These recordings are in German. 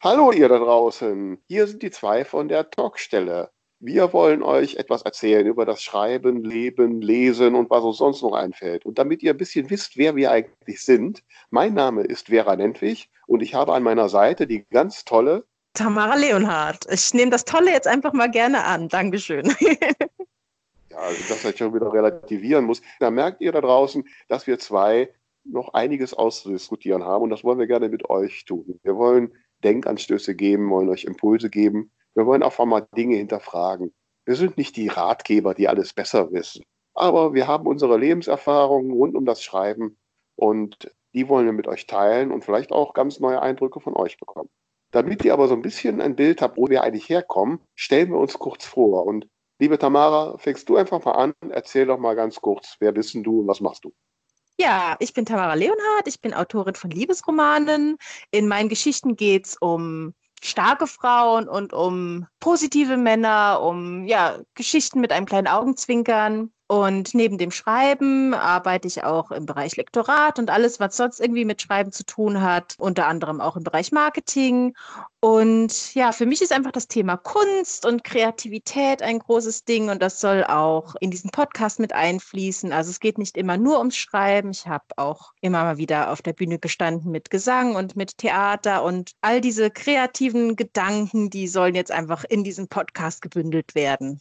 Hallo ihr da draußen, hier sind die zwei von der Talkstelle. Wir wollen euch etwas erzählen über das Schreiben, Leben, Lesen und was uns sonst noch einfällt. Und damit ihr ein bisschen wisst, wer wir eigentlich sind, mein Name ist Vera Nentwich und ich habe an meiner Seite die ganz tolle Tamara Leonhardt. Ich nehme das Tolle jetzt einfach mal gerne an. Dankeschön. ja, also das ich schon wieder relativieren muss. Da merkt ihr da draußen, dass wir zwei noch einiges auszudiskutieren haben und das wollen wir gerne mit euch tun. Wir wollen Denkanstöße geben, wollen euch Impulse geben. Wir wollen auch mal Dinge hinterfragen. Wir sind nicht die Ratgeber, die alles besser wissen. Aber wir haben unsere Lebenserfahrungen rund um das Schreiben und die wollen wir mit euch teilen und vielleicht auch ganz neue Eindrücke von euch bekommen. Damit ihr aber so ein bisschen ein Bild habt, wo wir eigentlich herkommen, stellen wir uns kurz vor. Und liebe Tamara, fängst du einfach mal an, erzähl doch mal ganz kurz, wer bist denn du und was machst du? Ja, ich bin Tamara Leonhardt, ich bin Autorin von Liebesromanen. In meinen Geschichten geht es um starke Frauen und um positive Männer, um ja, Geschichten mit einem kleinen Augenzwinkern. Und neben dem Schreiben arbeite ich auch im Bereich Lektorat und alles, was sonst irgendwie mit Schreiben zu tun hat, unter anderem auch im Bereich Marketing. Und ja, für mich ist einfach das Thema Kunst und Kreativität ein großes Ding und das soll auch in diesen Podcast mit einfließen. Also es geht nicht immer nur ums Schreiben. Ich habe auch immer mal wieder auf der Bühne gestanden mit Gesang und mit Theater und all diese kreativen Gedanken, die sollen jetzt einfach in diesem Podcast gebündelt werden.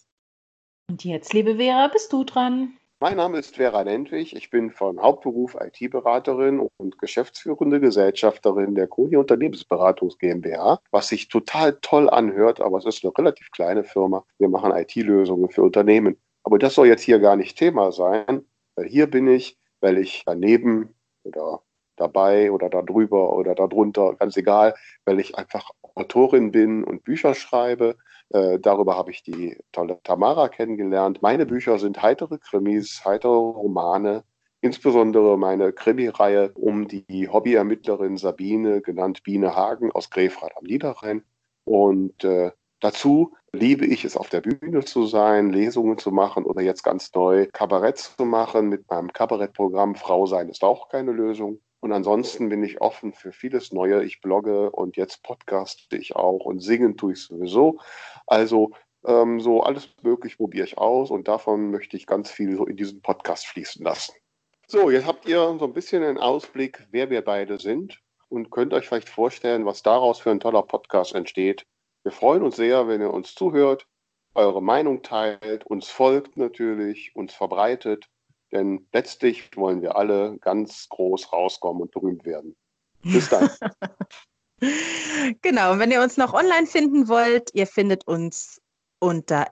Und jetzt, liebe Vera, bist du dran. Mein Name ist Vera Nentwich. Ich bin von Hauptberuf IT-Beraterin und geschäftsführende Gesellschafterin der Koni Unternehmensberatungs GmbH, was sich total toll anhört, aber es ist eine relativ kleine Firma. Wir machen IT-Lösungen für Unternehmen. Aber das soll jetzt hier gar nicht Thema sein, weil hier bin ich, weil ich daneben oder dabei oder darüber oder darunter, ganz egal, weil ich einfach Autorin bin und Bücher schreibe äh, darüber habe ich die tolle Tamara kennengelernt. Meine Bücher sind heitere Krimis, heitere Romane, insbesondere meine Krimireihe um die Hobbyermittlerin Sabine, genannt Biene Hagen aus Grefrath am Niederrhein. Und äh, dazu liebe ich es, auf der Bühne zu sein, Lesungen zu machen oder jetzt ganz neu Kabarett zu machen mit meinem Kabarettprogramm Frau sein ist auch keine Lösung. Und ansonsten bin ich offen für vieles Neue. Ich blogge und jetzt podcaste ich auch und singen tue ich sowieso. Also ähm, so alles möglich probiere ich aus und davon möchte ich ganz viel so in diesen Podcast fließen lassen. So, jetzt habt ihr so ein bisschen einen Ausblick, wer wir beide sind und könnt euch vielleicht vorstellen, was daraus für ein toller Podcast entsteht. Wir freuen uns sehr, wenn ihr uns zuhört, eure Meinung teilt, uns folgt natürlich, uns verbreitet denn letztlich wollen wir alle ganz groß rauskommen und berühmt werden. Bis dann. genau, und wenn ihr uns noch online finden wollt, ihr findet uns unter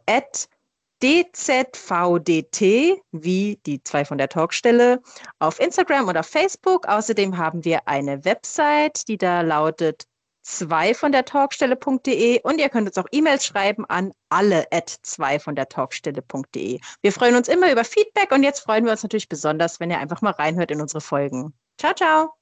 DZVDT, wie die zwei von der Talkstelle, auf Instagram oder Facebook. Außerdem haben wir eine Website, die da lautet zwei von der Talkstelle.de und ihr könnt uns auch E-Mails schreiben an alle at zwei von der Talkstelle.de. Wir freuen uns immer über Feedback und jetzt freuen wir uns natürlich besonders, wenn ihr einfach mal reinhört in unsere Folgen. Ciao, ciao.